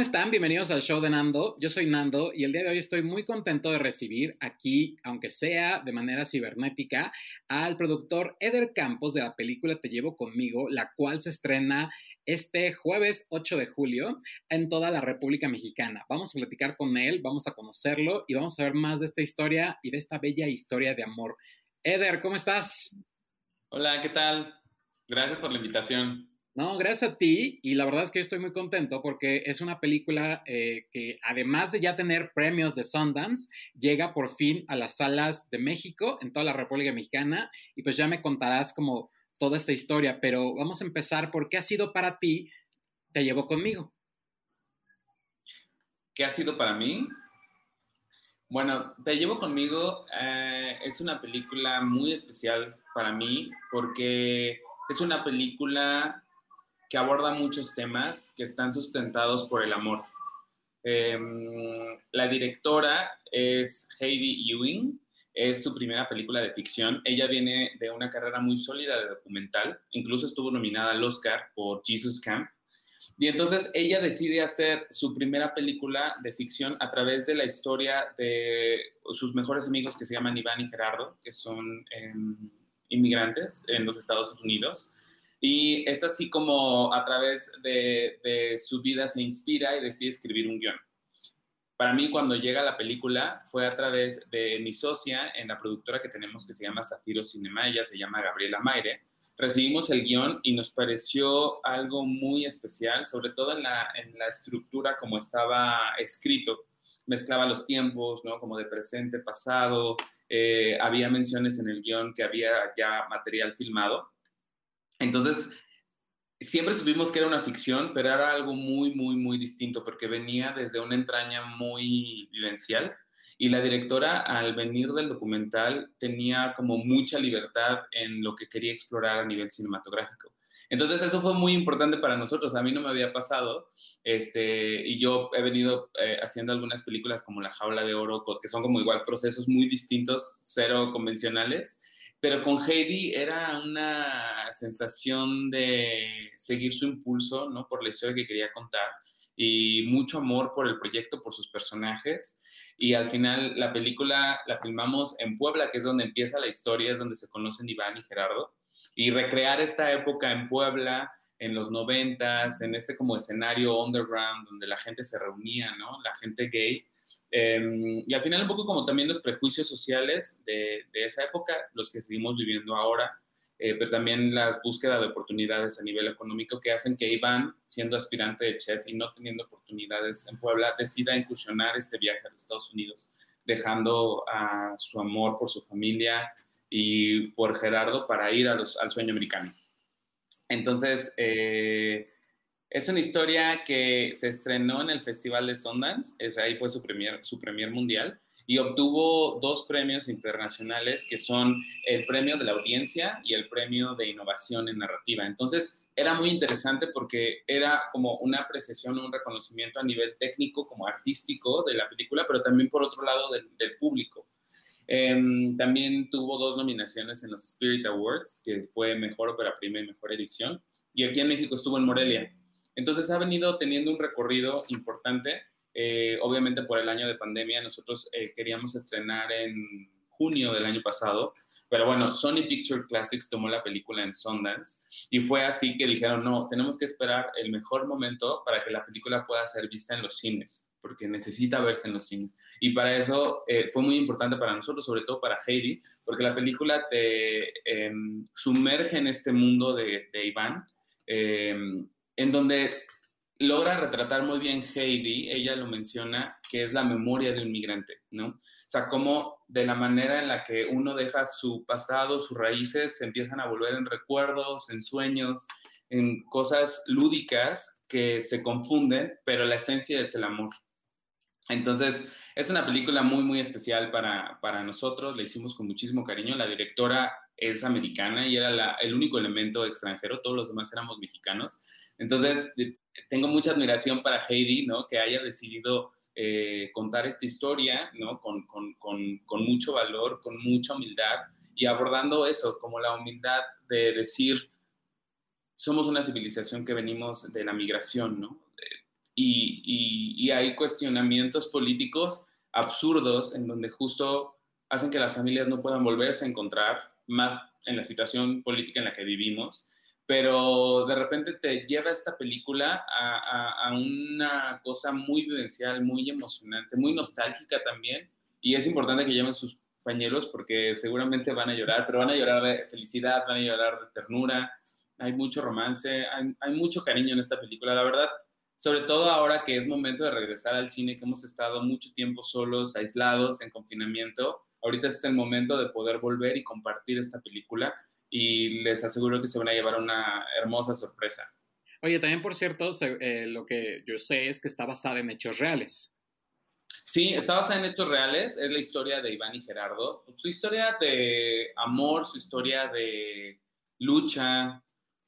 ¿cómo están? Bienvenidos al show de Nando. Yo soy Nando y el día de hoy estoy muy contento de recibir aquí, aunque sea de manera cibernética, al productor Eder Campos de la película Te llevo conmigo, la cual se estrena este jueves 8 de julio en toda la República Mexicana. Vamos a platicar con él, vamos a conocerlo y vamos a ver más de esta historia y de esta bella historia de amor. Eder, ¿cómo estás? Hola, ¿qué tal? Gracias por la invitación. No, gracias a ti y la verdad es que yo estoy muy contento porque es una película eh, que además de ya tener premios de Sundance, llega por fin a las salas de México, en toda la República Mexicana y pues ya me contarás como toda esta historia, pero vamos a empezar por qué ha sido para ti Te llevo conmigo. ¿Qué ha sido para mí? Bueno, Te llevo conmigo eh, es una película muy especial para mí porque es una película que aborda muchos temas que están sustentados por el amor. Em, la directora es Heidi Ewing, es su primera película de ficción. Ella viene de una carrera muy sólida de documental, incluso estuvo nominada al Oscar por Jesus Camp. Y entonces ella decide hacer su primera película de ficción a través de la historia de sus mejores amigos que se llaman Iván y Gerardo, que son em, inmigrantes en los Estados Unidos. Y es así como a través de, su vida se inspira y decide escribir un guion. Para mí, cuando llega la película, fue a través de mi socia en la productora que tenemos que se llama Zafiro Cinema, ella se llama Gabriela Maire. Recibimos el guion y nos pareció algo muy especial, sobre todo en la, estructura como estaba escrito. Mezclaba los tiempos, ¿no? Como de presente, pasado. Eh, había menciones en el guion que había ya material filmado entonces, siempre supimos que era una ficción, pero era algo muy, muy, muy distinto porque venía desde una entraña muy vivencial y la directora al venir del documental tenía como mucha libertad en lo que quería explorar a nivel cinematográfico. Entonces eso fue muy importante para nosotros, a mí no me había pasado, este, y yo he venido eh, haciendo algunas películas como La Jaula de Oro, que son como igual procesos muy distintos, cero convencionales, pero con Heidi era una sensación de seguir su impulso, ¿no? Por la historia que quería contar y mucho amor por el proyecto, por sus personajes. Y al final la película la filmamos en Puebla, que es donde empieza la historia, es donde se conocen Iván y Gerardo. Y recrear esta época en Puebla, en los noventas, en este como escenario underground, donde la gente se reunía, ¿no? La gente gay Em, y al final un poco como también los prejuicios sociales de, esa época, los que seguimos viviendo ahora, eh, pero también la búsqueda de oportunidades a nivel económico que hacen que Iván, siendo aspirante de chef y no teniendo oportunidades en Puebla, decida incursionar este viaje a los Estados Unidos, dejando a su amor por su familia y por Gerardo para ir a los, al sueño americano. Entonces, eh, es una historia que se estrenó en el Festival de Sundance, es, ahí fue su premier, su premier mundial, y obtuvo dos premios internacionales que son el premio de la audiencia y el premio de innovación en narrativa. Entonces, era muy interesante porque era como una apreciación, un reconocimiento a nivel técnico, como artístico de la película, pero también por otro lado del, público. Em, también tuvo dos nominaciones en los Spirit Awards, que fue Mejor Ópera Prima y Mejor Edición. Y aquí en México estuvo en Morelia. Entonces ha venido teniendo un recorrido importante. Eh, obviamente por el año de pandemia nosotros eh, queríamos estrenar en junio del año pasado, pero bueno, Sony Picture Classics tomó la película en Sundance y fue así que dijeron, no, tenemos que esperar el mejor momento para que la película pueda ser vista en los cines, porque necesita verse en los cines. Y para eso eh, fue muy importante para nosotros, sobre todo para Heidi, porque la película te em, sumerge en este mundo de, de Iván. En donde logra retratar muy bien Heidi, ella lo menciona, que es la memoria de un migrante, ¿no? O sea, cómo de la manera en la que uno deja su pasado, sus raíces, se empiezan a volver en recuerdos, en sueños, en cosas lúdicas que se confunden, pero la esencia es el amor. Entonces, es una película muy, muy especial para, para nosotros, la hicimos con muchísimo cariño, la directora es americana y era el único elemento extranjero, todos los demás éramos mexicanos. Entonces, tengo mucha admiración para Heidi, ¿no? Que haya decidido eh, contar esta historia, ¿no? Con, mucho valor, con mucha humildad y abordando eso, como la humildad de decir, somos una civilización que venimos de la migración, ¿no? y, y, hay cuestionamientos políticos absurdos en donde justo hacen que las familias no puedan volverse a encontrar, más en la situación política en la que vivimos, pero de repente te lleva esta película a, una cosa muy vivencial, muy emocionante, muy nostálgica también, y es importante que lleven sus pañuelos porque seguramente van a llorar, pero van a llorar de felicidad, van a llorar de ternura, hay mucho romance, hay, hay mucho cariño en esta película, la verdad, sobre todo ahora que es momento de regresar al cine, que hemos estado mucho tiempo solos, aislados, en confinamiento, ahorita es el momento de poder volver y compartir esta película y les aseguro que se van a llevar una hermosa sorpresa. Oye, también por cierto, eh, lo que yo sé es que está basada en hechos reales. Sí, está basada en hechos reales. Es la historia de Iván y Gerardo. Su historia de amor, su historia de lucha,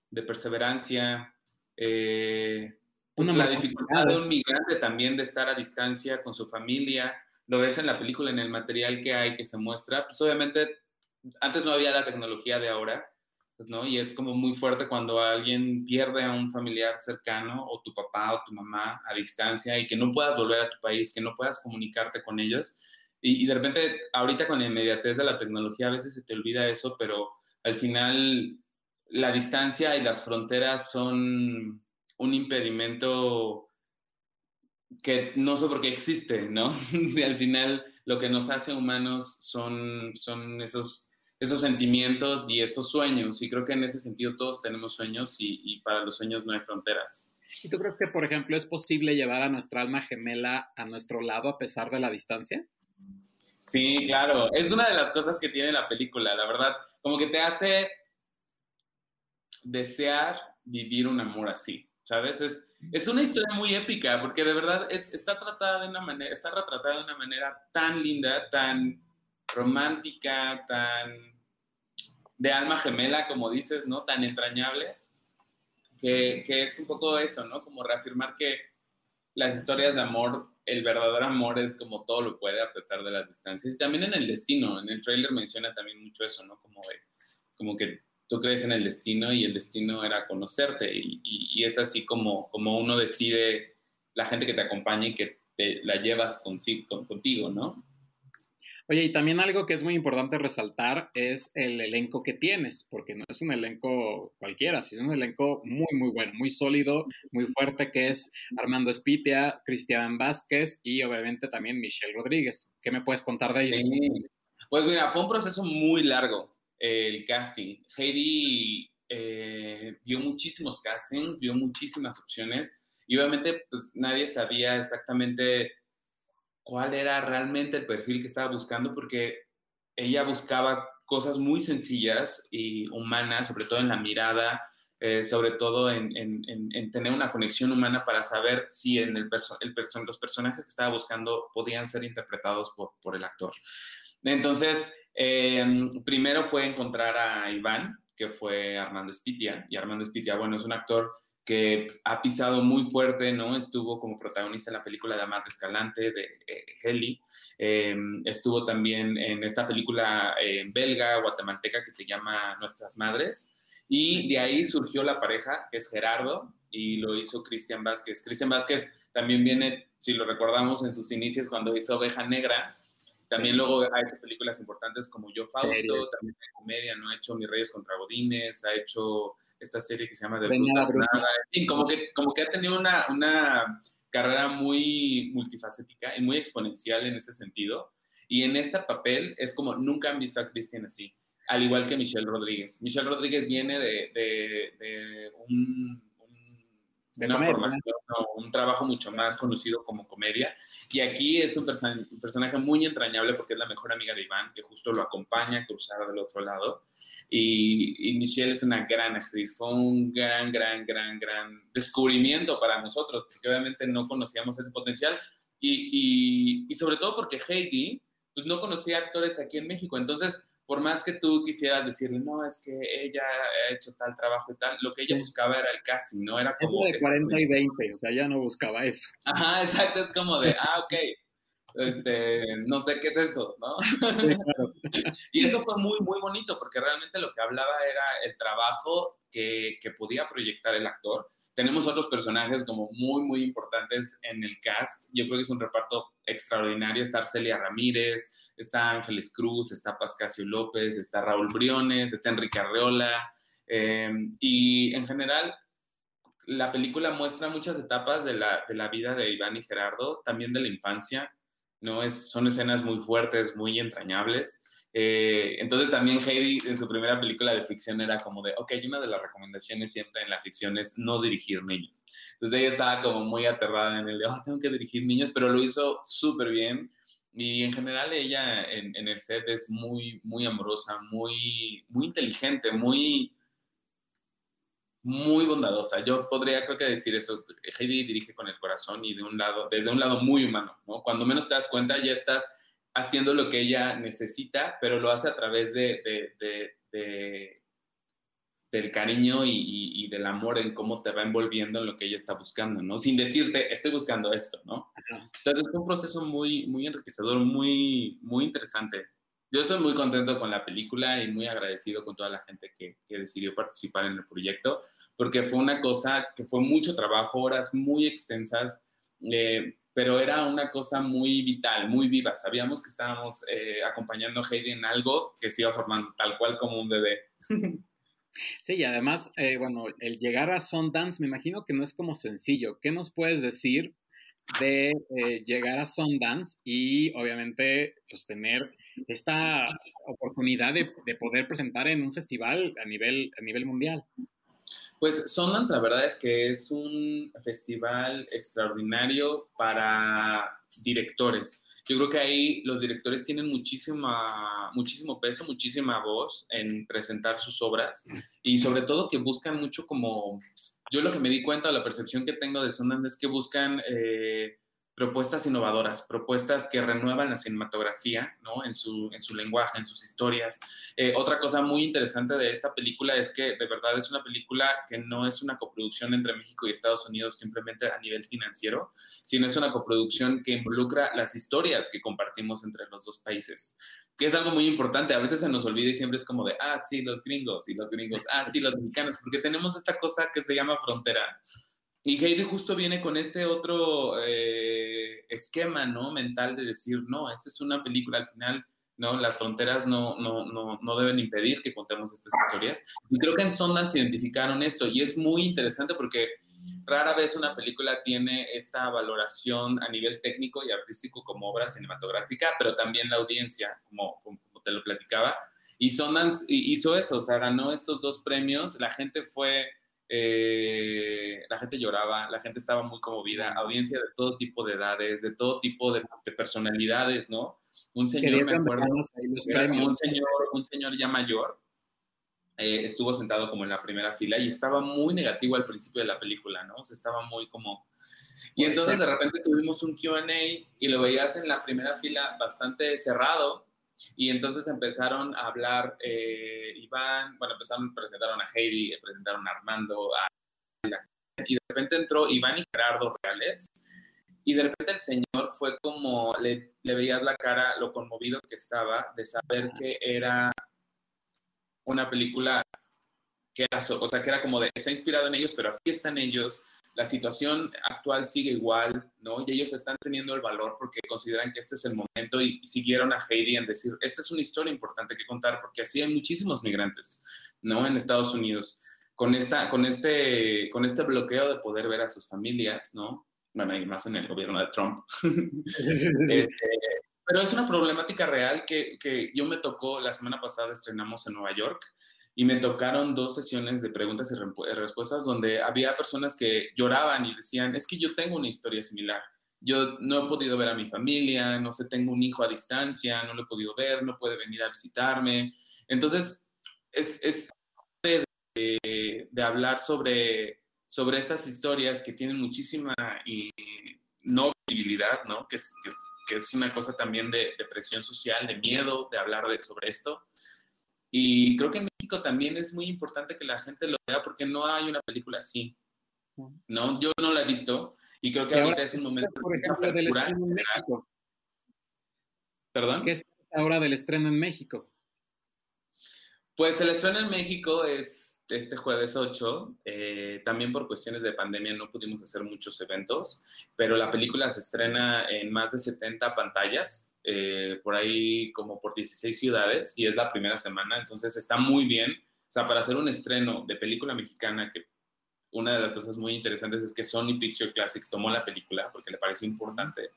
de perseverancia, eh, pues la dificultad de un migrante también de estar a distancia con su familia. Lo ves en la película, en el material que hay que se muestra. Pues obviamente, antes no había la tecnología de ahora, pues, ¿no? Y es como muy fuerte cuando alguien pierde a un familiar cercano, o tu papá o tu mamá a distancia, y que no puedas volver a tu país, que no puedas comunicarte con ellos. Y, y de repente, ahorita con la inmediatez de la tecnología, a veces se te olvida eso, pero al final la distancia y las fronteras son un impedimento que no sé por qué existe, ¿no? si al final lo que nos hace humanos son, son esos, esos sentimientos y esos sueños. Y creo que en ese sentido todos tenemos sueños y, y, para los sueños no hay fronteras. ¿Y tú crees que, por ejemplo, es posible llevar a nuestra alma gemela a nuestro lado a pesar de la distancia? Sí, claro. Es una de las cosas que tiene la película, la verdad. Como que te hace desear vivir un amor así, ¿sabes? Es, es una historia muy épica porque de verdad es, está tratada de una manera, está retratada de una manera tan linda, tan romántica, tan de alma gemela, como dices, ¿no? Tan entrañable, que, que es un poco eso, ¿no? Como reafirmar que las historias de amor, el verdadero amor es como todo lo puede a pesar de las distancias. Y también en el destino, en el trailer menciona también mucho eso, ¿no? Como, como que tú crees en el destino y el destino era conocerte y, y, es así como, como uno decide la gente que te acompaña y que te la llevas consigo, contigo, ¿no? Oye, y también algo que es muy importante resaltar es el elenco que tienes, porque no es un elenco cualquiera, sino es un elenco muy, muy bueno, muy sólido, muy fuerte, que es Armando Espitia, Cristian Vázquez y obviamente también Michelle Rodríguez. ¿Qué me puedes contar de ellos? Pues mira, fue un proceso muy largo el casting. Heidi eh, vio muchísimos castings, vio muchísimas opciones y obviamente pues nadie sabía exactamente cuál era realmente el perfil que estaba buscando porque ella buscaba cosas muy sencillas y humanas, sobre todo en la mirada, eh, sobre todo en, tener una conexión humana para saber si en el, el los personajes que estaba buscando podían ser interpretados por, el actor. Entonces, Em, primero fue encontrar a Iván, que fue Armando Espitia, y Armando Espitia, bueno, es un actor que ha pisado muy fuerte, ¿no? Estuvo como protagonista en la película de Escalante de eh, Heli, em, estuvo también en esta película eh, belga, guatemalteca, que se llama Nuestras Madres, y de ahí surgió la pareja, que es Gerardo, y lo hizo Cristian Vázquez. Cristian Vázquez también viene, si lo recordamos, en sus inicios cuando hizo Oveja Negra, también luego ha hecho películas importantes como Yo Fausto, también de comedia, ¿no? Ha hecho Mis Reyes contra Godines, ha hecho esta serie que se llama De Brutas Nada. En fin, como que, como que ha tenido una, una carrera muy multifacética y muy exponencial en ese sentido. Y en este papel es como nunca han visto a Cristian así, al igual que Michelle Rodríguez. Michelle Rodríguez viene de, de, de un, de una formación, un trabajo mucho más conocido como comedia. Y aquí es un, personaje muy entrañable porque es la mejor amiga de Iván, que justo lo acompaña a cruzar del otro lado. Y, Michelle es una gran actriz, fue un gran, gran, gran, gran descubrimiento para nosotros, porque obviamente no conocíamos ese potencial. Y, y sobre todo porque Heidi, pues no conocía actores aquí en México. Entonces, por más que tú quisieras decirle, no, es que ella ha hecho tal trabajo y tal, lo que ella buscaba era el casting, ¿no? Era como... Es de 40 y 20, o sea, ya no buscaba eso. Ajá, exacto, es como de, ah, ok, este, no sé qué es eso, ¿no? y eso fue muy, muy bonito porque realmente lo que hablaba era el trabajo que, que podía proyectar el actor. Tenemos otros personajes como muy, muy importantes en el cast. Yo creo que es un reparto extraordinario. Está Arcelia Ramírez, está Ángeles Cruz, está Pascasio López, está Raúl Briones, está Enrique Arreola. Eh, y en general, la película muestra muchas etapas de la, de la, vida de Iván y Gerardo, también de la infancia, ¿no? Es, son escenas muy fuertes, muy entrañables. Eh, entonces también Heidi en su primera película de ficción era como de, ok, una de las recomendaciones siempre en la ficción es no dirigir niños. Entonces ella estaba como muy aterrada en el de, oh, tengo que dirigir niños, pero lo hizo súper bien. Y en general ella en, en, el set es muy, muy amorosa, muy, muy inteligente, muy, muy bondadosa. Yo podría, creo que decir eso. Heidi dirige con el corazón y de un lado, desde un lado muy humano, ¿no? Cuando menos te das cuenta, ya estás haciendo lo que ella necesita, pero lo hace a través de, de, de, de del cariño y, y, y, del amor en cómo te va envolviendo en lo que ella está buscando, ¿no? Sin decirte, estoy buscando esto, ¿no? Entonces es un proceso muy, muy enriquecedor, muy, muy interesante. Yo estoy muy contento con la película y muy agradecido con toda la gente que, que decidió participar en el proyecto, porque fue una cosa que fue mucho trabajo, horas muy extensas, eh, pero era una cosa muy vital, muy viva. Sabíamos que estábamos eh, acompañando a Heidi en algo que se iba formando tal cual como un bebé. Sí, y además, eh, bueno, el llegar a Sundance me imagino que no es como sencillo. ¿Qué nos puedes decir de eh, llegar a Sundance y obviamente pues, tener esta oportunidad de, de, poder presentar en un festival a nivel, a nivel mundial? Pues Sundance la verdad es que es un festival extraordinario para directores. Yo creo que ahí los directores tienen muchísima, muchísimo peso, muchísima voz en presentar sus obras y sobre todo que buscan mucho como yo lo que me di cuenta, la percepción que tengo de Sundance es que buscan eh, propuestas innovadoras, propuestas que renuevan la cinematografía, ¿no? En su, en su lenguaje, en sus historias. Eh, otra cosa muy interesante de esta película es que de verdad es una película que no es una coproducción entre México y Estados Unidos simplemente a nivel financiero, sino es una coproducción que involucra las historias que compartimos entre los dos países que es algo muy importante. A veces se nos olvida y siempre es como de, ah, sí, los gringos, y los gringos, ah, sí, los mexicanos, porque tenemos esta cosa que se llama frontera. Y Heidi justo viene con este otro eh, esquema, ¿no? Mental de decir, no, esta es una película al final, ¿no? Las fronteras no, no, no, no deben impedir que contemos estas historias. Y creo que en Sundance identificaron esto y es muy interesante porque rara vez una película tiene esta valoración a nivel técnico y artístico como obra cinematográfica, pero también la audiencia, como, como te lo platicaba. Y Sundance hizo eso, o sea, ganó estos dos premios, la gente fue, eh, la gente lloraba, la gente estaba muy conmovida, audiencia de todo tipo de edades, de todo tipo de, de personalidades, ¿no? Un señor, me acuerdo, un señor, un señor ya mayor, eh, estuvo sentado como en la primera fila y estaba muy negativo al principio de la película, ¿no? O sea, estaba muy como... Y entonces de repente tuvimos un QA y lo veías en la primera fila bastante cerrado y entonces empezaron a hablar eh, Iván, bueno, empezaron, presentaron a Heidi, presentaron a Armando, a... y de repente entró Iván y Gerardo Reales y de repente el señor fue como, le, le veías la cara, lo conmovido que estaba de saber que era una película que era, o sea, que era como de, está inspirado en ellos, pero aquí están ellos, la situación actual sigue igual, ¿no? Y ellos están teniendo el valor porque consideran que este es el momento y, y siguieron a Heidi en decir, esta es una historia importante que contar porque así hay muchísimos migrantes, ¿no? En Estados Unidos, con, esta, con, este, con este bloqueo de poder ver a sus familias, ¿no? Bueno, y más en el gobierno de Trump. Sí, sí, sí, este, pero es una problemática real que, que, yo me tocó, la semana pasada estrenamos en Nueva York y me tocaron dos sesiones de preguntas y respuestas donde había personas que lloraban y decían, es que yo tengo una historia similar. Yo no he podido ver a mi familia, no sé, tengo un hijo a distancia, no lo he podido ver, no puede venir a visitarme. Entonces, es, es de, de, de hablar sobre, sobre estas historias que tienen muchísima y no visibilidad, ¿no? Que es, que es que es una cosa también de, de presión social, de miedo, de hablar de, sobre esto. Y creo que en México también es muy importante que la gente lo vea porque no hay una película así. ¿no? Yo no la he visto y creo que y ahorita es un momento por ejemplo, del en México? ¿Perdón? ¿Qué esperas ahora del estreno en México? Pues el estreno en México es este jueves 8. Eh, también por cuestiones de pandemia no pudimos hacer muchos eventos, pero la película se estrena en más de 70 pantallas, eh, por ahí como por 16 ciudades, y es la primera semana, entonces está muy bien. O sea, para hacer un estreno de película mexicana, que una de las cosas muy interesantes es que Sony Picture Classics tomó la película porque le parece importante.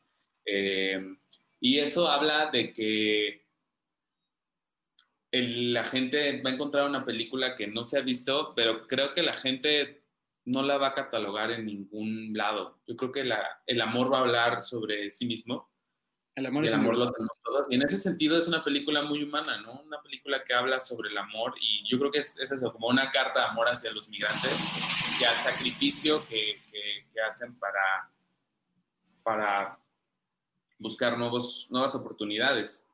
Eh, y eso habla de que la gente va a encontrar una película que no se ha visto, pero creo que la gente no la va a catalogar en ningún lado. Yo creo que el amor va a hablar sobre sí mismo. El amor, el amor lo tenemos todos. Y en ese sentido es una película muy humana, ¿no? Una película que habla sobre el amor y yo creo que es, eso, como una carta de amor hacia los migrantes y al sacrificio que, que, hacen para, para buscar nuevos, nuevas oportunidades.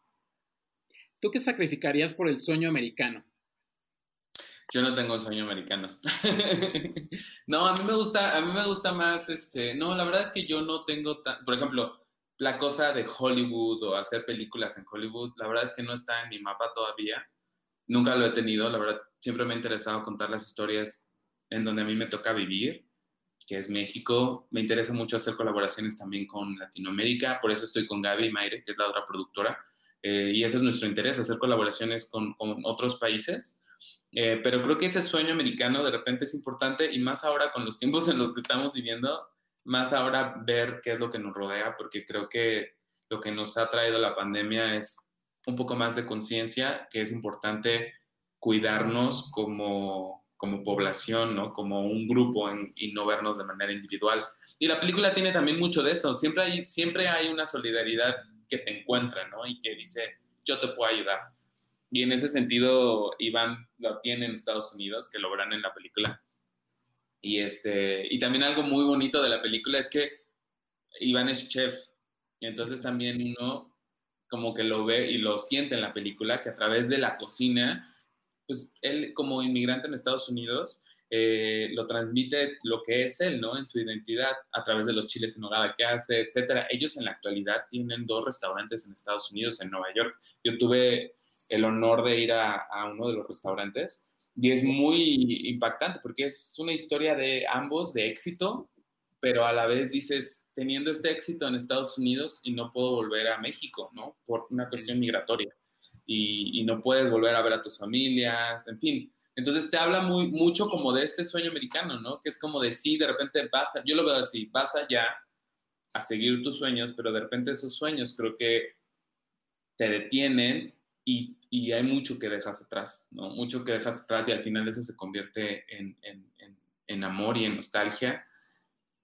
¿Tú qué sacrificarías por el sueño americano? Yo no tengo sueño americano. no, a mí me gusta, a mí me gusta más, este, no, la verdad es que yo no tengo tan, por ejemplo, la cosa de Hollywood o hacer películas en Hollywood, la verdad es que no está en mi mapa todavía. Nunca lo he tenido, la verdad, siempre me ha interesado contar las historias en donde a mí me toca vivir, que es México. Me interesa mucho hacer colaboraciones también con Latinoamérica, por eso estoy con Gaby Maire, que es la otra productora eh, y ese es nuestro interés, hacer colaboraciones con, con otros países. Eh, pero creo que ese sueño americano de repente es importante y más ahora con los tiempos en los que estamos viviendo, más ahora ver qué es lo que nos rodea, porque creo que lo que nos ha traído la pandemia es un poco más de conciencia, que es importante cuidarnos como, como población, ¿no? como un grupo y no vernos de manera individual. Y la película tiene también mucho de eso, siempre hay, siempre hay una solidaridad que te encuentra, ¿no? Y que dice, yo te puedo ayudar. Y en ese sentido, Iván lo tiene en Estados Unidos, que lo verán en la película. Y, este, y también algo muy bonito de la película es que Iván es chef. Entonces también uno como que lo ve y lo siente en la película, que a través de la cocina, pues él como inmigrante en Estados Unidos, eh, lo transmite lo que es él, ¿no? En su identidad, a través de los chiles en nogada que hace, etcétera. Ellos en la actualidad tienen dos restaurantes en Estados Unidos, en Nueva York. Yo tuve el honor de ir a, uno de los restaurantes y es muy impactante porque es una historia de ambos, de éxito, pero a la vez dices, teniendo este éxito en Estados Unidos y no puedo volver a México, ¿no? Por una cuestión migratoria. Y, y no puedes volver a ver a tus familias, en fin entonces te habla muy, mucho como de este sueño americano, ¿no? Que es como de sí, de repente vas, a, yo lo veo así, vas allá a seguir tus sueños, pero de repente esos sueños creo que te detienen y, y hay mucho que dejas atrás, ¿no? Mucho que dejas atrás y al final eso se convierte en, en, amor y en nostalgia,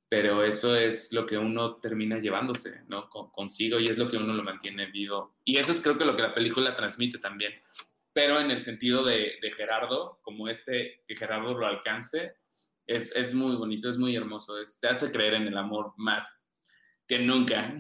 pero eso es lo que uno termina llevándose, ¿no? consigo y es lo que uno lo mantiene vivo. Y eso es creo que lo que la película transmite también pero en el sentido de, Gerardo, como este, que Gerardo lo alcance, es, es muy bonito, es muy hermoso, es, te hace creer en el amor más que nunca.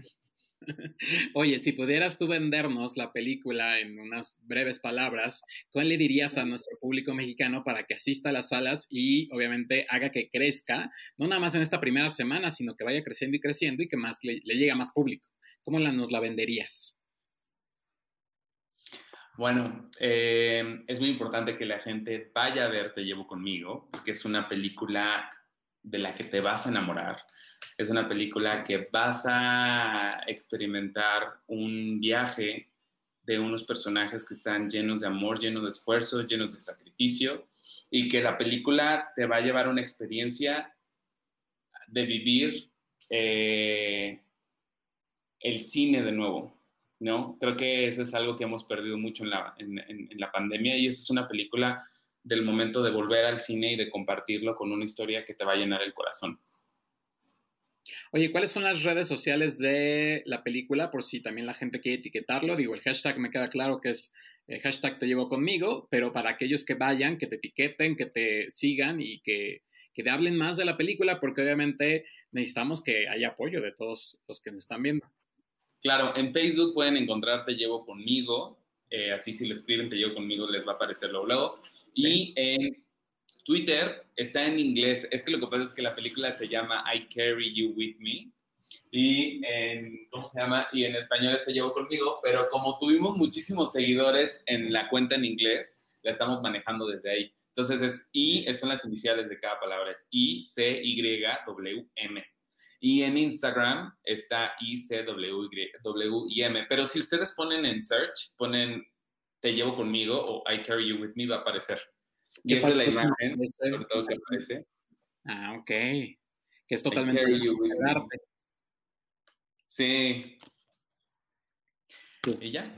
Oye, si pudieras tú vendernos la película en unas breves palabras, ¿cuál le dirías a nuestro público mexicano para que asista a las salas y obviamente haga que crezca, no nada más en esta primera semana, sino que vaya creciendo y creciendo y que más le, le llegue a más público? ¿Cómo la, nos la venderías? Bueno, eh, es muy importante que la gente vaya a ver Te llevo conmigo, porque es una película de la que te vas a enamorar. Es una película que vas a experimentar un viaje de unos personajes que están llenos de amor, llenos de esfuerzo, llenos de sacrificio, y que la película te va a llevar a una experiencia de vivir eh, el cine de nuevo, ¿no? Creo que eso es algo que hemos perdido mucho en la, en, la pandemia y esta es una película del momento de volver al cine y de compartirlo con una historia que te va a llenar el corazón. Oye, ¿cuáles son las redes sociales de la película? Por si también la gente quiere etiquetarlo. Digo, el hashtag me queda claro que es eh, hashtag te llevo conmigo, pero para aquellos que vayan, que te etiqueten, que te sigan y que, que te hablen más de la película, porque obviamente necesitamos que haya apoyo de todos los que nos están viendo. Claro, en Facebook pueden encontrar Te Llevo Conmigo, eh, así si lo escriben Te Llevo Conmigo les va a aparecer luego. Y en Twitter está en inglés, es que lo que pasa es que la película se llama I Carry You With Me, Y en, ¿cómo se llama? Y en español este llevo conmigo, pero como tuvimos muchísimos seguidores en la cuenta en inglés, la estamos manejando desde ahí. Entonces es I, son las iniciales de cada palabra, es I, C, Y, W, M. Y en Instagram está I, C, W, y, M. Pero si ustedes ponen en search, ponen Te llevo conmigo o I carry you with me, va a aparecer. Y esa es la imagen, sobre todo que aparece. Ah, ok. Que es totalmente arte. Sí. ¿Y ya?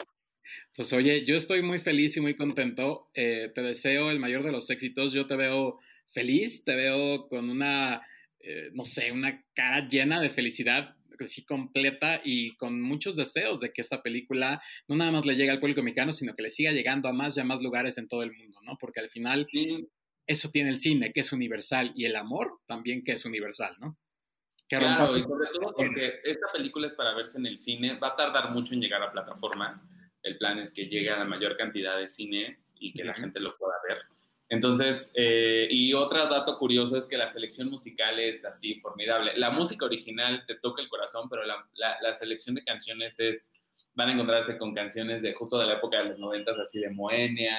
Pues oye, yo estoy muy feliz y muy contento. Eh, te deseo el mayor de los éxitos. Yo te veo feliz, te veo con una, eh, no sé, una cara llena de felicidad, así completa y con muchos deseos de que esta película no nada más le llegue al público mexicano, sino que le siga llegando a más y a más lugares en todo el mundo, ¿no? Porque al final eso tiene el cine, que es universal, y el amor también que es universal, ¿no? claro, y sobre todo porque esta película es para verse en el cine, va a tardar mucho en llegar a plataformas. El plan es que llegue a la mayor cantidad de cines y que la gente lo pueda ver. Entonces, eh, y otro dato curioso es que la selección musical es así formidable. La música original te toca el corazón, pero la, la, selección de canciones es, van a encontrarse con canciones de justo de la época de los noventas, así de Moenia,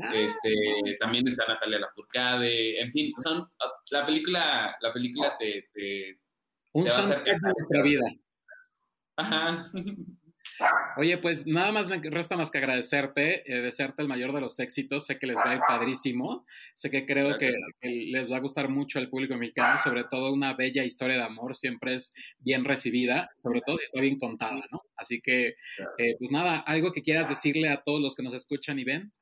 ah. este, también está Natalia Lafourcade, en fin, son, la película, la película te, te un soundtrack de nuestra vida. Ajá. Oye, pues nada más me resta más que agradecerte, eh, desearte el mayor de los éxitos. Sé que les va a ir padrísimo. Sé que creo que, les va a gustar mucho al público mexicano, sobre todo una bella historia de amor siempre es bien recibida, sobre todo si está bien contada, ¿no? Así que, eh, pues nada, algo que quieras decirle a todos los que nos escuchan y ven.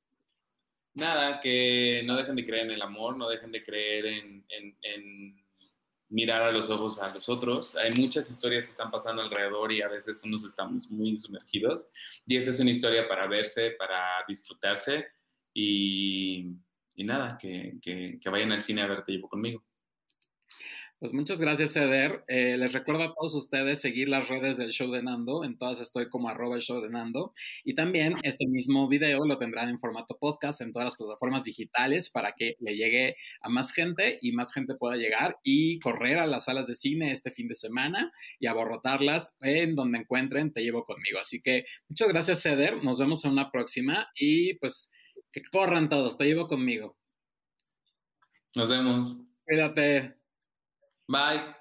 Nada, que no dejen de creer en el amor, no dejen de creer en mirar a los ojos a los otros. Hay muchas historias que están pasando alrededor y a veces unos estamos muy sumergidos. Y esta es una historia para verse, para disfrutarse y, nada, que, que, vayan al cine a verte llevo conmigo. Pues muchas gracias, Eder. Eh, les recuerdo a todos ustedes seguir las redes del show de Nando. En todas estoy como arroba el show de Nando. Y también este mismo video lo tendrán en formato podcast en todas las plataformas digitales para que le llegue a más gente y más gente pueda llegar y correr a las salas de cine este fin de semana y aborrotarlas en donde encuentren Te llevo conmigo. Así que muchas gracias, Eder. Nos vemos en una próxima y pues que corran todos. Te llevo conmigo. Nos vemos. Cuídate. Bye.